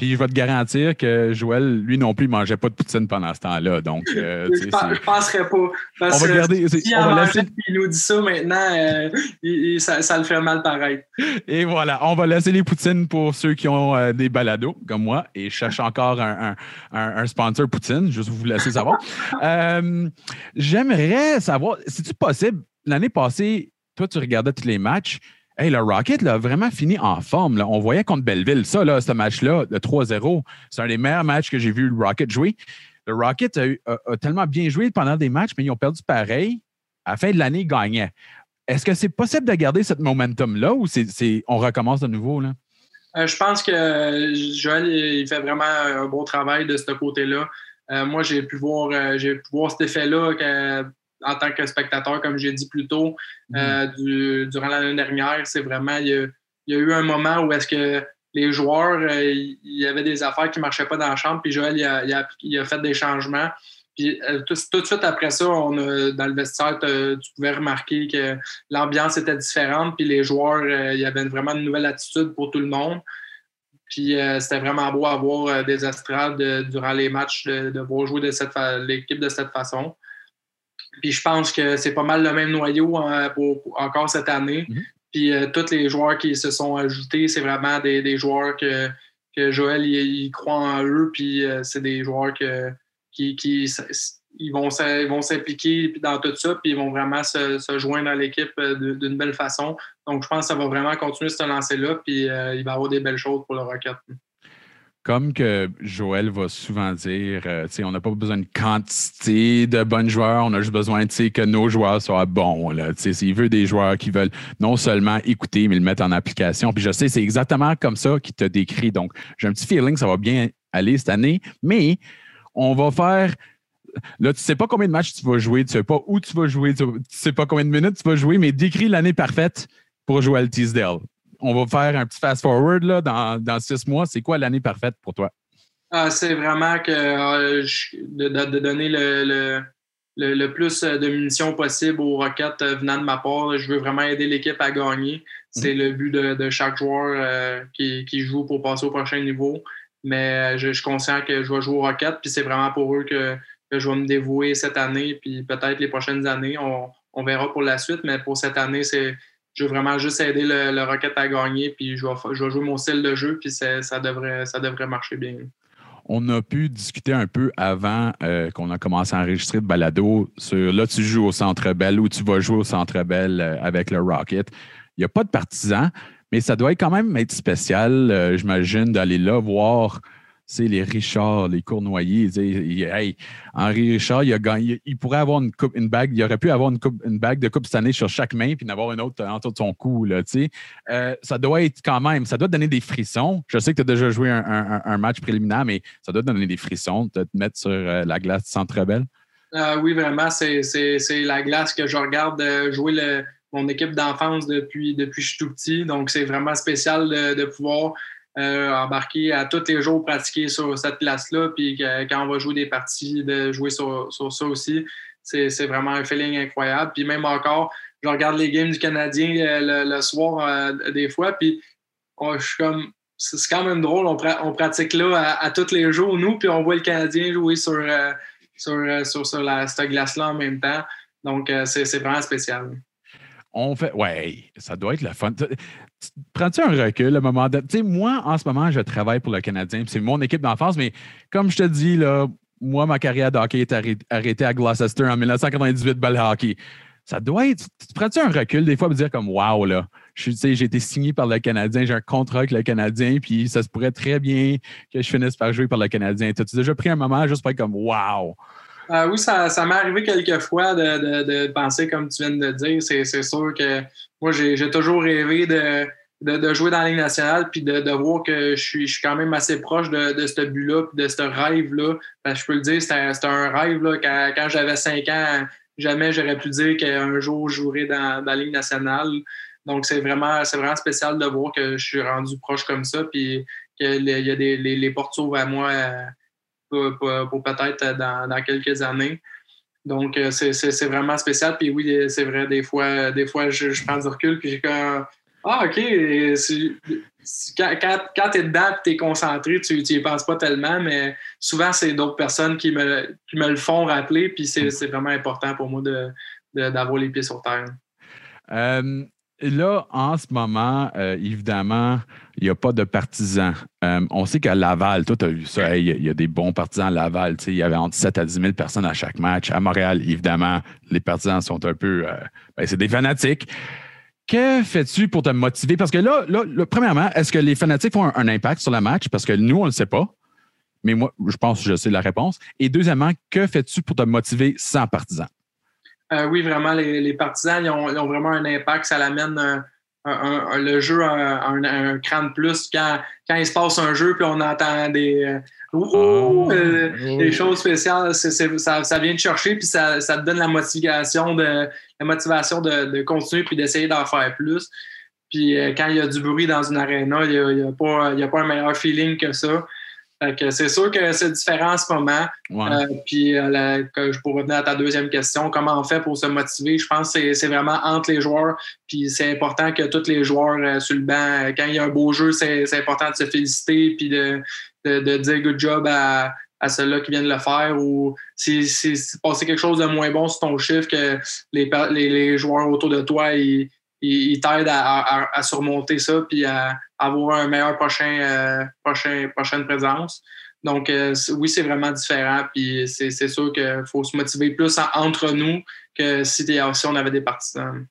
Puis je vais te garantir que Joël, lui non plus, ne mangeait pas de poutine pendant ce temps-là. Donc, euh, je ne penserais pas. on va garder. Si on va laisser... il nous dit ça maintenant, euh, ça, le fait mal pareil. Et voilà, on va laisser les poutines pour ceux qui ont euh, des balados comme moi. Et je cherche encore un, un, sponsor poutine, juste vous laisser savoir. [LAUGHS] J'aimerais savoir, si tu possible, l'année passée, toi, tu regardais tous les matchs. Hey, le Rocket a vraiment fini en forme. On voyait contre Belleville, ça, là, ce match-là, le 3-0, c'est un des meilleurs matchs que j'ai vu le Rocket jouer. Le Rocket a, tellement bien joué pendant des matchs, mais ils ont perdu pareil. À la fin de l'année, ils gagnaient. Est-ce que c'est possible de garder ce momentum-là ou c'est, on recommence de nouveau? Là? Euh, je pense que Joël il fait vraiment un beau travail de ce côté-là. Euh, moi, j'ai pu voir, euh, j'ai pu voir cet effet-là en tant que spectateur, comme j'ai dit plus tôt, mhm. euh, durant l'année dernière, c'est vraiment, il y, a, eu un moment où est-ce que les joueurs, euh, il y avait des affaires qui ne marchaient pas dans la chambre, puis Joël, il a, fait des changements. Puis euh, tout, de suite après ça, on dans le vestiaire, tu pouvais remarquer que l'ambiance était différente, puis les joueurs, il y avait vraiment une nouvelle attitude pour tout le monde. Puis c'était vraiment beau à voir des estrades durant les matchs, de, voir jouer l'équipe de cette façon. Puis je pense que c'est pas mal le même noyau hein, pour, encore cette année. Mhm. Puis euh, tous les joueurs qui se sont ajoutés, c'est vraiment des, joueurs que, que Joël il, croit en eux. Puis euh, c'est des joueurs que, qui, ils vont, s'impliquer dans tout ça, puis ils vont vraiment se, joindre à l'équipe euh, d'une belle façon. Donc, je pense que ça va vraiment continuer ce lancer-là, puis il va y avoir des belles choses pour le Rocket comme que Joël va souvent dire, euh, on n'a pas besoin de quantité de bons joueurs, on a juste besoin que nos joueurs soient bons. Là, il veut des joueurs qui veulent non seulement écouter, mais le mettre en application. Puis je sais, c'est exactement comme ça qu'il te décrit. Donc, j'ai un petit feeling que ça va bien aller cette année, mais on va faire là, tu sais pas combien de matchs tu vas jouer, tu sais pas où tu vas jouer, tu sais pas combien de minutes tu vas jouer, mais décris l'année parfaite pour à Teasdale. On va faire un petit fast-forward là, dans, dans six mois. C'est quoi l'année parfaite pour toi? Ah, c'est vraiment que euh, de, de, donner le, le, le, plus de munitions possible aux Rockets euh, venant de ma part. Je veux vraiment aider l'équipe à gagner. C'est le but de, de chaque joueur euh, qui, qui, joue pour passer au prochain niveau. Mais je, je, suis conscient que je vais jouer aux Rockets, puis c'est vraiment pour eux que, que, je vais me dévouer cette année, puis peut-être les prochaines années. On, on, verra pour la suite, mais pour cette année, c'est je veux vraiment juste aider le, Rocket à gagner, puis je vais, je vais jouer mon style de jeu, puis ça devrait, ça devrait marcher bien on a pu discuter un peu avant euh, qu'on a commencé à enregistrer de balado sur là, tu joues au Centre Bell ou tu vas jouer au Centre Bell euh, avec le Rocket. Il n'y a pas de partisans, mais ça doit quand même être spécial, euh, j'imagine, d'aller là voir c'est les Richard, les Cournoyers. Hey, Henri Richard, il, pourrait avoir une, coupe, une bague, il aurait pu avoir une, bague de coupe cette année sur chaque main puis en une autre autour de son cou. Là, euh, ça doit être quand même, ça doit donner des frissons. Je sais que tu as déjà joué un, match préliminaire, mais ça doit donner des frissons de te mettre sur euh, la glace du Centre Bell. Euh, oui, vraiment, c'est la glace que je regarde jouer mon équipe d'enfance depuis que je suis tout petit. Donc, c'est vraiment spécial de pouvoir euh, embarquer à tous les jours, pratiquer sur cette place-là. Puis quand on va jouer des parties, de jouer sur, ça aussi, c'est vraiment un feeling incroyable. Puis même encore, je regarde les games du Canadien euh, le, soir euh, des fois, puis je suis comme. C'est quand même drôle, on, pratique là à, tous les jours, nous, puis on voit le Canadien jouer sur, sur, sur, cette glace-là en même temps. Donc, c'est vraiment spécial. On fait. Ouais, ça doit être le fun. Prends-tu un recul à moment Tu sais, moi, en ce moment, je travaille pour le Canadien, c'est mon équipe d'enfance, mais comme je te dis, là, moi, ma carrière de hockey est arrêtée à Gloucester en 1998 balle hockey. Ça doit être. Prends-tu un recul des fois pour dire comme Wow, là, j'ai été signé par le Canadien, j'ai un contrat avec le Canadien, puis ça se pourrait très bien que je finisse par jouer par le Canadien. As-tu déjà pris un moment juste pour être comme Wow? Euh, oui, ça, ça m'est arrivé quelques fois de, de, penser comme tu viens de dire. C'est sûr que moi, j'ai toujours rêvé de, de, jouer dans la Ligue nationale puis de, voir que je suis, je suis quand même assez proche de, ce but-là de ce rêve-là. Je peux le dire, c'était un rêve. Là, quand, quand j'avais cinq ans, jamais j'aurais pu dire qu'un jour je jouerais dans, la Ligue nationale. Donc, c'est vraiment, vraiment spécial de voir que je suis rendu proche comme ça puis qu'il y a des, les, les portes s'ouvrent à moi pour, peut-être dans, quelques années. Donc, euh, c'est vraiment spécial. Puis oui, c'est vrai, des fois, des fois je, prends du recul, puis j'ai comme Ah, OK. Quand, quand, tu es dedans et tu es concentré, tu n'y penses pas tellement, mais souvent, c'est d'autres personnes qui me, me le font rappeler, puis c'est vraiment important pour moi d'avoir de, les pieds sur terre. Euh, là, en ce moment, euh, évidemment, il n'y a pas de partisans. Euh, on sait qu'à Laval, toi, tu as vu ça, il y, a des bons partisans à Laval. Il y avait entre 7 à 10 000 personnes à chaque match. À Montréal, évidemment, les partisans sont un peu. Euh, ben, c'est des fanatiques. Que fais-tu pour te motiver? Parce que là, là, premièrement, est-ce que les fanatiques font un, impact sur le match? Parce que nous, on ne le sait pas. Mais moi, je pense que je sais la réponse. Et deuxièmement, que fais-tu pour te motiver sans partisans? Euh, oui, vraiment, les, partisans, ils ont, vraiment un impact. Ça l'amène le jeu a un, cran de plus quand, quand il se passe un jeu puis on entend des, euh, ah, euh, des choses spéciales. ça, ça, vient te chercher puis ça, ça, te donne la motivation de, la motivation de, de continuer puis d'essayer d'en faire plus. Puis quand il y a du bruit dans une arena, il n'y a, a, pas, a pas un meilleur feeling que ça c'est sûr que c'est différent en ce moment. Euh, puis euh, je pourrais revenir à ta deuxième question, comment on fait pour se motiver? Je pense que c'est vraiment entre les joueurs. Puis c'est important que tous les joueurs euh, sur le banc, quand il y a un beau jeu, c'est important de se féliciter puis de, de, dire good job à, à ceux-là qui viennent le faire ou si c'est passé quelque chose de moins bon sur ton chiffre que les, les, joueurs autour de toi ils, ils, t'aident à, surmonter ça puis à, avoir un meilleur prochain, euh, prochain prochaine présence. Donc, euh, oui, c'est vraiment différent. Puis c'est sûr qu'il faut se motiver plus entre nous que si, on avait des partisans.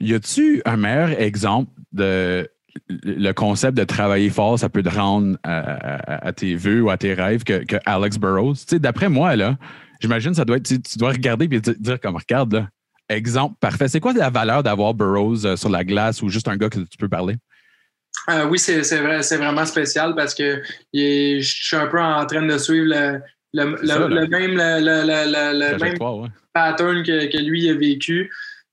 Y a-tu un meilleur exemple de le concept de travailler fort, ça peut te rendre à, tes vœux ou à tes rêves que, Alex Burrows? D'après moi, là, j'imagine ça doit être. Tu dois regarder et dire comme regarde, là, exemple parfait. C'est quoi la valeur d'avoir Burrows euh, sur la glace ou juste un gars que tu peux parler? Euh, oui, c'est vrai, c'est vraiment spécial parce que je suis un peu en train de suivre le, même, le, même ouais. pattern que, que lui a vécu.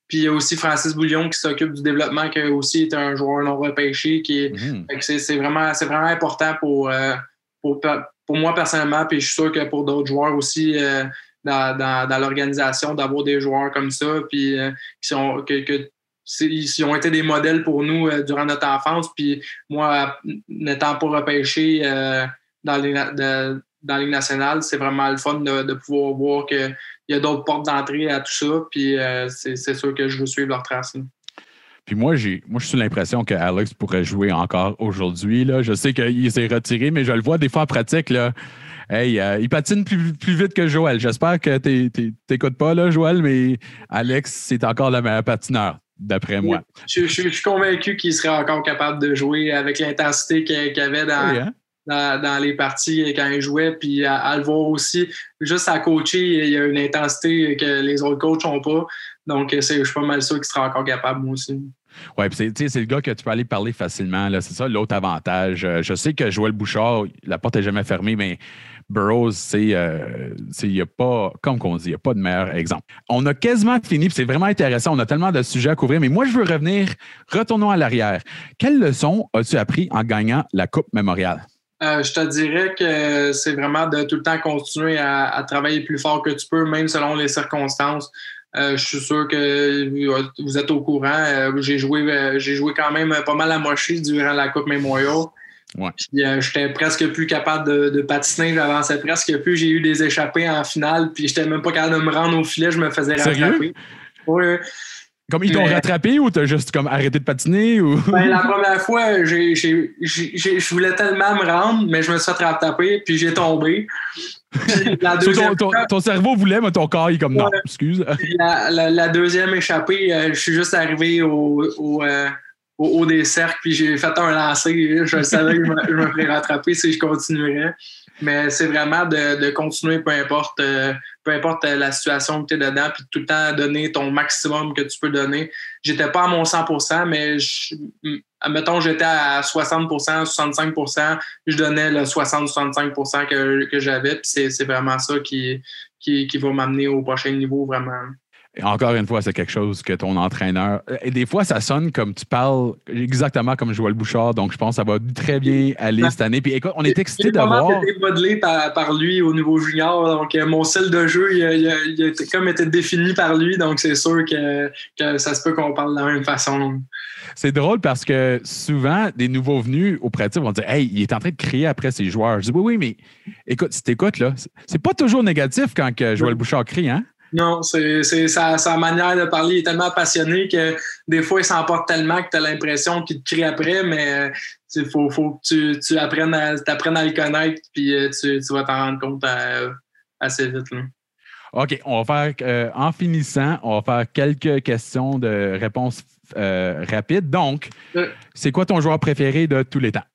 Puis il y a aussi Francis Bouillon qui s'occupe du développement, qui aussi est un joueur non repêché, qui est, Mhm. c'est c'est vraiment, c'est vraiment important pour, euh, pour, pour moi personnellement, puis je suis sûr que pour d'autres joueurs aussi euh, dans, l'organisation, d'avoir des joueurs comme ça, puis euh, qui sont que, ils ont été des modèles pour nous euh, durant notre enfance. Puis moi, n'étant pas repêché euh, dans les dans la Ligue nationale, c'est vraiment le fun de, pouvoir voir qu'il y a d'autres portes d'entrée à tout ça. Puis c'est sûr que je veux suivre leur trace. là. Puis moi, j'ai, moi, je suis l'impression que Alex pourrait jouer encore aujourd'hui. Je sais qu'il s'est retiré, mais je le vois des fois en pratique. Là. Hey, euh, il patine plus, plus vite que Joël. J'espère que tu n'écoutes pas, là, Joël, mais Alex, c'est encore le meilleur patineur, d'après moi. Je, je- je suis convaincu qu'il serait encore capable de jouer avec l'intensité qu'il avait dans, Oui, hein? dans, dans les parties quand il jouait, puis à, à le voir aussi. Juste à coacher, il y a une intensité que les autres coachs n'ont pas. Donc, je suis pas mal sûr qu'il sera encore capable, moi aussi. Oui, puis c'est, tu sais, c'est le gars que tu peux aller parler facilement. C'est ça l'autre avantage. Euh, je sais que Joël Bouchard, la porte n'est jamais fermée, mais Burroughs, c'est, euh, a pas, comme qu'on dit, il n'y a pas de meilleur exemple. On a quasiment fini, c'est vraiment intéressant. On a tellement de sujets à couvrir, mais moi, je veux revenir. Retournons à l'arrière. Quelle leçon as-tu appris en gagnant la Coupe Mémoriale? Euh, je te dirais que c'est vraiment de tout le temps continuer à, travailler plus fort que tu peux, même selon les circonstances. Euh, je suis sûr que vous êtes au courant. Euh, j'ai joué, euh, joué quand même pas mal à mocher durant la Coupe Memorial. Ouais. Puis, euh, j'étais presque plus capable de, de patiner, j'avançais presque plus. J'ai eu des échappées en finale, puis j'étais même pas capable de me rendre au filet, je me faisais Sérieux? rattraper. Oui. Comme ils t'ont Mais- rattrapé ou t'as juste comme arrêté de patiner? Ou... Ben, la [LAUGHS] première fois, je voulais tellement me rendre, mais je me suis fait rattraper, puis j'ai tombé. Puis la [LAUGHS] Sur deuxième ton, ton- fois- ton cerveau voulait, mais ton corps, il est comme non, Ouais. excuse. Puis [LAUGHS] La, la- la deuxième échappée, euh, je suis juste arrivé au, au, euh, au haut des cercles, puis j'ai fait un lancer. Je savais que je me, ferais rattraper si je continuerais. Mais c'est vraiment de, continuer, peu importe, euh, peu importe la situation que tu es dedans, puis tout le temps donner ton maximum que tu peux donner. J'étais pas à mon 100% mais je, admettons, j'étais à 60% 65% je donnais le 60-65 que, que j'avais, puis c'est c'est vraiment ça qui, qui, qui va m'amener au prochain niveau, vraiment. Et encore une fois, c'est quelque chose que ton entraîneur. Et des fois, ça sonne comme tu parles exactement comme Joël Bouchard. Donc, je pense que ça va très bien aller cette année. Puis écoute, on est excités d'avoir. été modelé par, par lui au niveau junior. Donc, euh, mon style de jeu, il a, il a- il a été- comme été défini par lui. Donc, c'est sûr que, que ça se peut qu'on parle de la même façon. C'est drôle parce que souvent, des nouveaux venus au pratique vont dire Hey, il est en train de crier après ses joueurs. Je dis Oui, oui, mais écoute, si t'écoutes, là, c'est pas toujours négatif quand que Joël Bouchard crie, hein? Non, c'est sa, sa manière de parler. Il est tellement passionné que des fois, il s'emporte tellement que tu as l'impression qu'il te crie après, mais il faut, faut que tu, tu apprennes, à, t'apprennes à le connaître, puis euh, tu, tu vas t'en rendre compte euh, assez vite. là. OK, on va faire, euh, en finissant, on va faire quelques questions de réponses euh, rapides. Donc, c'est quoi ton joueur préféré de tous les temps?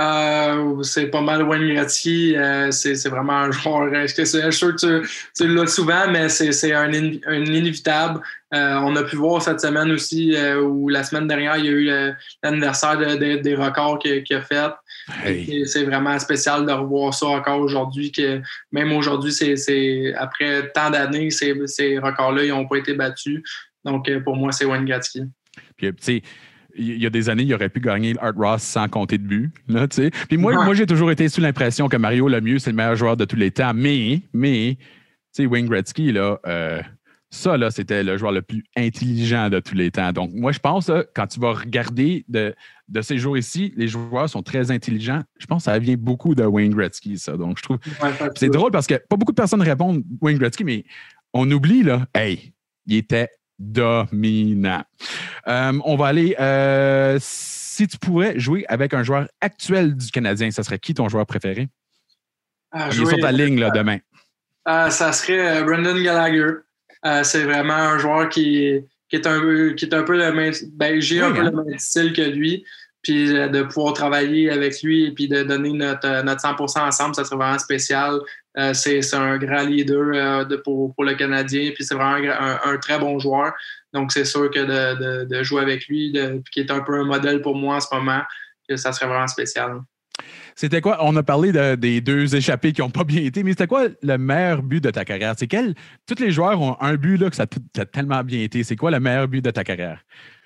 Euh, c'est pas mal Wayne Gretzky. euh, c'est vraiment un joueur. C'est- Je suis sûr que tu, tu l'as souvent, mais c'est un, in- un inévitable. Euh, on a pu voir cette semaine aussi, euh, ou la semaine dernière, il y a eu l'anniversaire de- de- des records qu'il a fait. Hey. C'est vraiment spécial de revoir ça encore aujourd'hui. que Même aujourd'hui, c'est- après tant d'années, ces, ces records-là, ils n'ont pas été battus. Donc, euh, pour moi, c'est Wayne Gretzky. Puis, tu sais, il y a des années, il aurait pu gagner le Art Ross sans compter de but. Là. Puis moi, Ouais. moi j'ai toujours été sous l'impression que Mario Lemieux, c'est le meilleur joueur de tous les temps. Mais, mais, tu sais, Wayne Gretzky, là, euh, ça, là, c'était le joueur le plus intelligent de tous les temps. Donc, moi, je pense, là, quand tu vas regarder de, de ces jours ici, les joueurs sont très intelligents. Je pense que ça vient beaucoup de Wayne Gretzky, ça. Donc, je trouve. Ouais, C'est drôle parce que pas beaucoup de personnes répondent Wayne Gretzky, mais on oublie, là, hey, il était dominant. Euh, on va aller. euh, si tu pourrais jouer avec un joueur actuel du Canadien, ça serait qui ton joueur préféré? Ah, Il est sur ta ligne là, demain. Ah, ça serait euh, Brendan Gallagher. Euh, c'est vraiment un joueur qui, qui, est un peu, qui est un peu le même. Ben, j'ai un Oui, peu hein? le même style que lui. Puis euh, de pouvoir travailler avec lui et de donner notre, euh, notre 100 ensemble, ça serait vraiment spécial. Euh, c'est c'est un grand leader euh, de, pour, pour le Canadien. Puis c'est vraiment un, un- très bon joueur. Donc c'est sûr que de, de, de jouer avec lui, qui est un peu un modèle pour moi en ce moment, que ça serait vraiment spécial. C'était quoi? On a parlé de- des deux échappés qui n'ont pas bien été, mais c'était quoi le meilleur but de ta carrière? C'est quel? Tous les joueurs ont un but là, que ça a, tellement bien été. C'est quoi le meilleur but de ta carrière?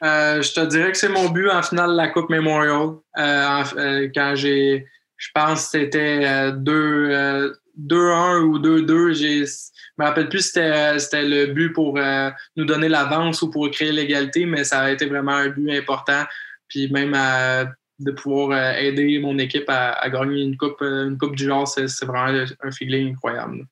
Euh, je te dirais que c'est mon but en finale de la Coupe Memorial. Euh, euh, quand j'ai, je pense que c'était euh, deux, euh, 2-1 ou 2-2. j'ai- Je me rappelle plus si c'était, c'était le but pour nous donner l'avance ou pour créer l'égalité, mais ça a été vraiment un but important. Puis même à- de pouvoir euh, aider mon équipe à, gagner une coupe, euh, une coupe du genre, c'est, vraiment un feeling incroyable.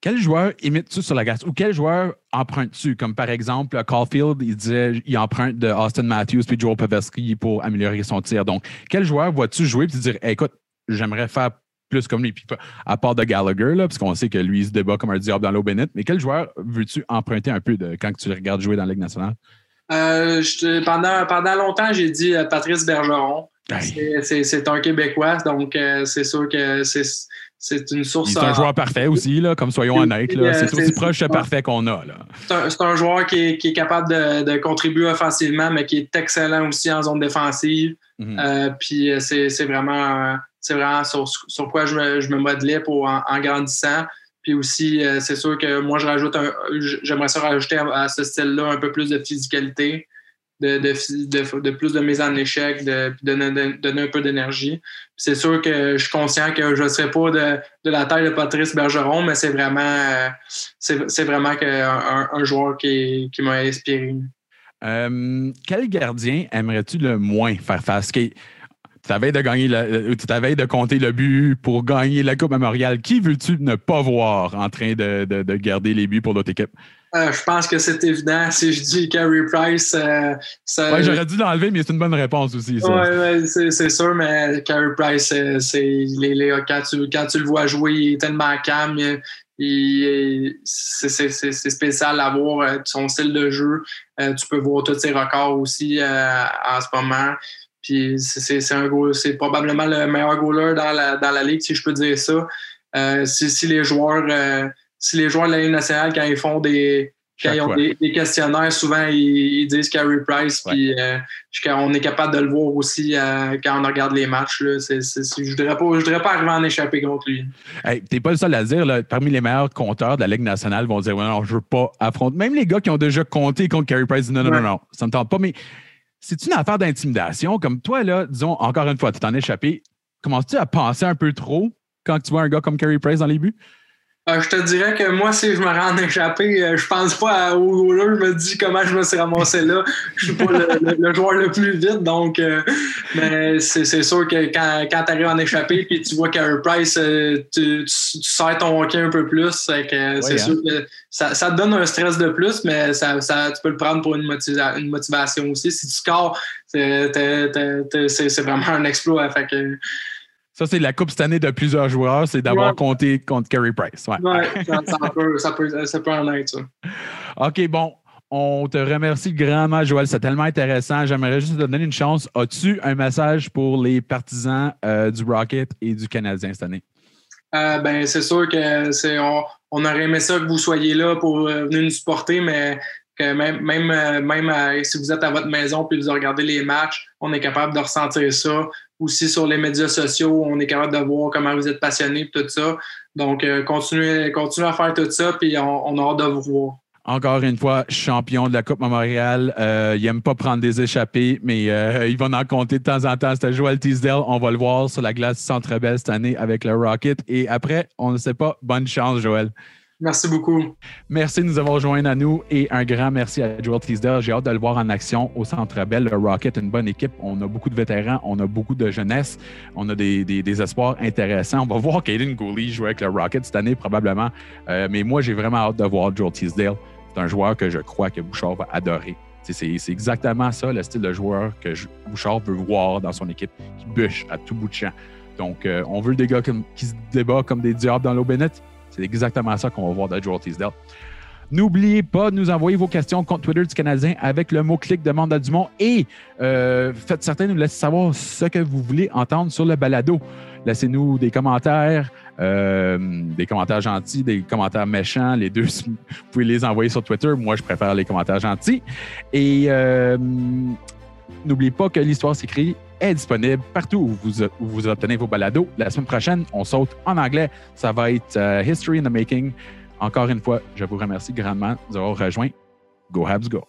Quel joueur imites-tu sur la glace? Ou quel joueur empruntes-tu? Comme par exemple, Caulfield, il disait il emprunte de Austin Matthews puis Joel Pavelski pour améliorer son tir. Donc, quel joueur vois-tu jouer et te dire écoute, j'aimerais faire plus comme lui? Puis, à part de Gallagher, là, sait que lui, il se débat comme un diable dans l'eau bénite, mais quel joueur veux-tu emprunter un peu de, quand tu le regardes jouer dans la Ligue nationale? Euh, je pendant, pendant longtemps, j'ai dit euh, Patrice Bergeron. C'est- C'est c'est un Québécois, donc euh, c'est sûr que c'est c'est une source. il est un joueur parfait aussi, là, comme soyons honnêtes. C'est aussi c'est- proche de c'est- parfait qu'on a. C'est un, c'est un joueur qui est, qui est capable de, de contribuer offensivement, mais qui est excellent aussi en zone défensive. Mhm. Euh, puis c'est c'est vraiment, c'est vraiment sur, sur quoi je me, je me modelais pour en, en grandissant. Puis aussi, euh, c'est sûr que moi, je rajoute j'aimerais ça rajouter à, ce style-là un peu plus de physicalité, de, plus de mise en échec, de, donner, un peu d'énergie. C'est sûr que je suis conscient que je ne serai pas de, la taille de Patrice Bergeron, mais c'est vraiment, euh, c'est vraiment un, joueur qui, qui m'a inspiré. Euh, quel gardien aimerais-tu le moins faire face? T'avais de gagner le- tu t'avais de compter le but pour gagner la Coupe Memorial. Qui veux-tu ne pas voir en train de, de- de garder les buts pour l'autre équipe? Euh, je pense que c'est évident. Si je dis Carey Price, euh, ça. Ouais, j'aurais dû l'enlever, mais c'est une bonne réponse aussi. ouais, c'est sûr, mais Carey Price, euh, c'est les, les- quand, tu, quand tu le vois jouer, il est tellement calme. c'est c'est- c'est- c'est spécial à voir euh, son style de jeu. Euh, tu peux voir tous ses records aussi euh, en ce moment. Puis c'est- un probablement le meilleur goaler dans la, dans la ligue, si je peux dire ça. Euh, si, si les joueurs euh, si les joueurs de la Ligue nationale, quand ils font des quand ils ont des, des questionnaires, souvent ils, ils disent Carey Price, Ouais. puis euh, on est capable de le voir aussi euh, quand on regarde les matchs. Là. Je ne voudrais, pas- je voudrais pas arriver à en échapper contre lui. Hey, T'es pas le seul à le dire. là. parmi les meilleurs compteurs de la Ligue nationale vont dire ouais, non, je veux pas affronter. Même les gars qui ont déjà compté contre Carey Price non, non, Ouais. non, non, ça me tente pas. Mais c'est une affaire d'intimidation. Comme toi, là, disons, encore une fois, tu t'en échappé. Commences-tu à penser un peu trop quand tu vois un gars comme Carey Price dans les buts? Euh, je te dirais que moi, si je me rends en échappé, euh, je pense pas à- au goaler. Je me dis comment je me suis ramassé là. Je suis pas le, le- le joueur le plus vite. Donc, euh, mais c'est sûr que quand, quand tu arrives en échappé et tu vois Carey Price, euh, tu, tu, tu sers ton hockey un peu plus. C'est hein. sûr que ça, ça te donne un stress de plus, mais ça, ça, tu peux le prendre pour une, motiva- une motivation aussi. Si tu scores, c'est vraiment un exploit. Fait que, Ça, c'est la coupe cette année de plusieurs joueurs, c'est d'avoir Ouais. compté contre Carey Price. Ouais. ouais, [LAUGHS] ça, ça peut, ça, peut, ça peut en être ça. OK, bon. On te remercie grandement, Joël. C'est tellement intéressant. J'aimerais juste te donner une chance. As-tu un message pour les partisans euh, du Rocket et du Canadien cette année? Euh, ben, c'est sûr que c'est on, on aurait aimé ça que vous soyez là pour euh, venir nous supporter, mais même, même, euh, même euh, si vous êtes à votre maison puis vous regardez les matchs, on est capable de ressentir ça. Aussi sur les médias sociaux, on est capable de voir comment vous êtes passionné tout ça. Donc, euh, continuez, continuez à faire tout ça, puis on, on a hâte de vous voir. Encore une fois, champion de la Coupe Memorial. Il n'aime pas prendre des échappées, mais il va en compter de temps en temps. C'était Joel Teasdale. On va le voir sur la glace Centre Bell cette année avec le Rocket. Et après, on ne sait pas. Bonne chance, Joël. Merci beaucoup. Merci de nous avoir joints à nous et un grand merci à Joel Teasdale. J'ai hâte de le voir en action au Centre Bell. Le Rocket, une bonne équipe. On a beaucoup de vétérans, on a beaucoup de jeunesse, on a des, des- espoirs intéressants. On va voir Caden Gooley jouer avec le Rocket cette année probablement. Euh, mais moi, j'ai vraiment hâte de voir Joel Teasdale. C'est un joueur que je crois que Bouchard va adorer. C'est- exactement ça, le style de joueur que Bouchard veut voir dans son équipe, qui bûche à tout bout de champ. Donc, euh, on veut des gars comme- qui se débattent comme des diables dans l'eau bénite. C'est exactement ça qu'on va voir de Joel Teasdale. N'oubliez pas de nous envoyer vos questions contre Twitter du Canadien avec le mot-clic Demande à Dumont et euh, faites certain de nous laisser savoir ce que vous voulez entendre sur le balado. Laissez-nous des commentaires, euh, des commentaires gentils, des commentaires méchants. Les deux, [LAUGHS] vous pouvez les envoyer sur Twitter. Moi, je préfère les commentaires gentils. Et euh, n'oubliez pas que l'histoire s'écrit est disponible partout où vous, obtenez vos balados. La semaine prochaine, on saute en anglais. Ça va être euh, History in the Making. Encore une fois, je vous remercie grandement de nous avoir rejoints. Go Habs Go!